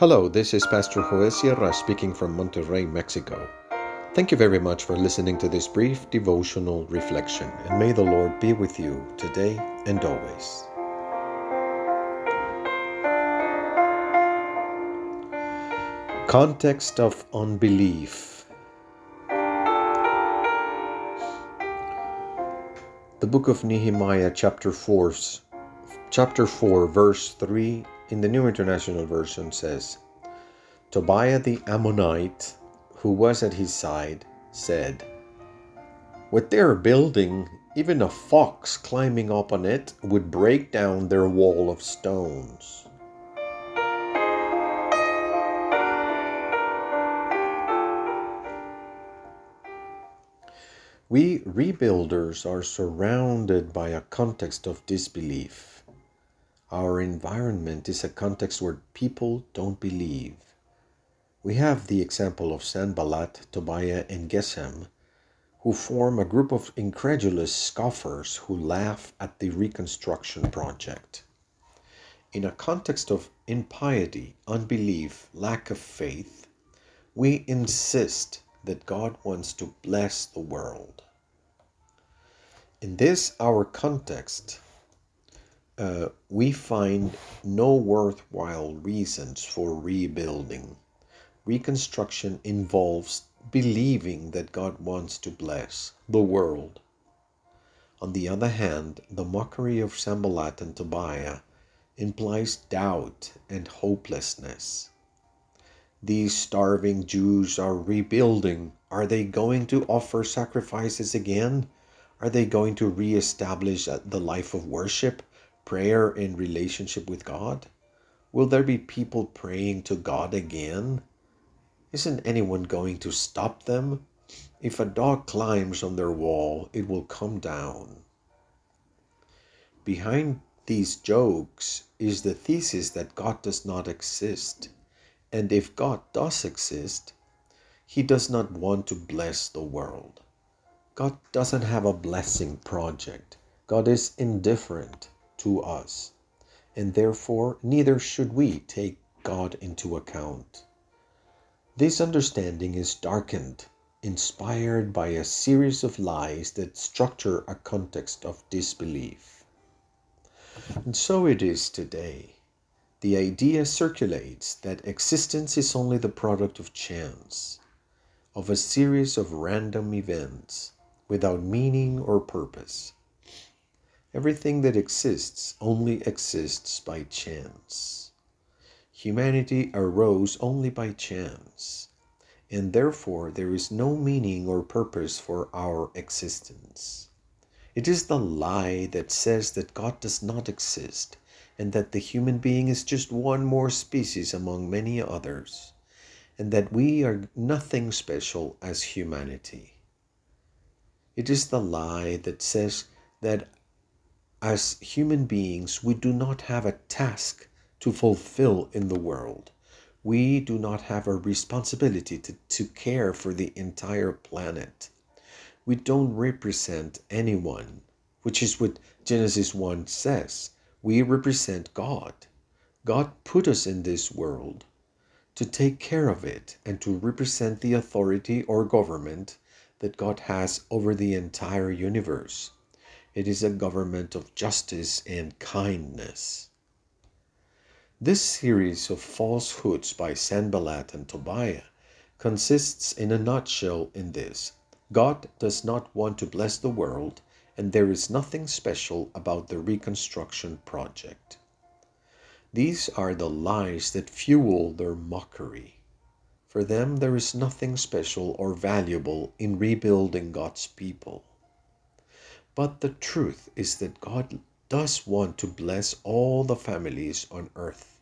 Hello, this is Pastor Joel Sierra speaking from Monterrey, Mexico. Thank you very much for listening to this brief devotional reflection, and may the Lord be with you today and always. Context of unbelief. The book of Nehemiah, chapter 4, chapter 4, verse 3 in the New International Version says Tobiah the Ammonite, who was at his side, said, What they are building, even a fox climbing up on it would break down their wall of stones. We rebuilders are surrounded by a context of disbelief. Our environment is a context where people don't believe. We have the example of Sanballat, Tobiah, and Geshem, who form a group of incredulous scoffers who laugh at the reconstruction project. In a context of impiety, unbelief, lack of faith, we insist that God wants to bless the world. In this, our context, uh, we find no worthwhile reasons for rebuilding. Reconstruction involves believing that God wants to bless the world. On the other hand, the mockery of Sanballat and Tobiah implies doubt and hopelessness. These starving Jews are rebuilding. Are they going to offer sacrifices again? Are they going to re-establish the life of worship? Prayer in relationship with God? Will there be people praying to God again? Isn't anyone going to stop them? If a dog climbs on their wall, it will come down. Behind these jokes is the thesis that God does not exist. And if God does exist, He does not want to bless the world. God doesn't have a blessing project. God is indifferent to us, and therefore neither should we take God into account. This understanding is darkened, inspired by a series of lies that structure a context of disbelief. And so it is today. The idea circulates that existence is only the product of chance, of a series of random events without meaning or purpose. Everything that exists only exists by chance. Humanity arose only by chance, and therefore there is no meaning or purpose for our existence. It is the lie that says that God does not exist and that the human being is just one more species among many others, and that we are nothing special as humanity. It is the lie that says that as human beings, we do not have a task to fulfill in the world. We do not have a responsibility to, to care for the entire planet. We don't represent anyone, which is what Genesis 1 says. We represent God. God put us in this world to take care of it and to represent the authority or government that God has over the entire universe. It is a government of justice and kindness. This series of falsehoods by Sanballat and Tobiah consists in a nutshell in this God does not want to bless the world, and there is nothing special about the reconstruction project. These are the lies that fuel their mockery. For them, there is nothing special or valuable in rebuilding God's people. But the truth is that God does want to bless all the families on earth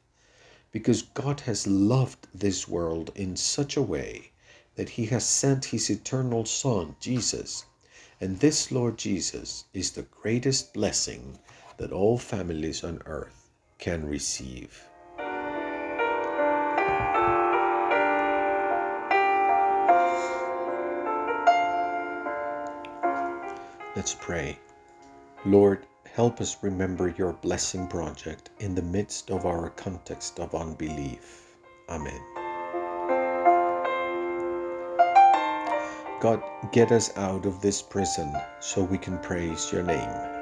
because God has loved this world in such a way that he has sent his eternal Son, Jesus. And this Lord Jesus is the greatest blessing that all families on earth can receive. Let's pray. Lord, help us remember your blessing project in the midst of our context of unbelief. Amen. God, get us out of this prison so we can praise your name.